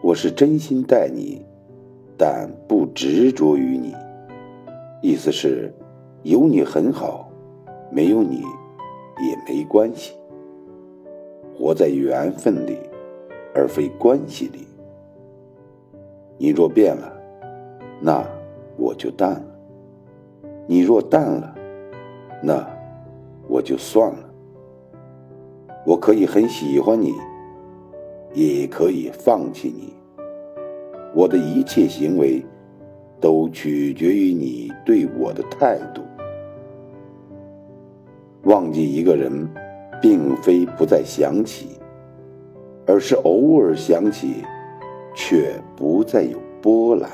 我是真心待你，但不执着于你。意思是，有你很好，没有你也没关系。活在缘分里，而非关系里。你若变了，那我就淡了；你若淡了，那我就算了。我可以很喜欢你，也可以放弃你。我的一切行为，都取决于你对我的态度。忘记一个人，并非不再想起，而是偶尔想起，却不再有波澜。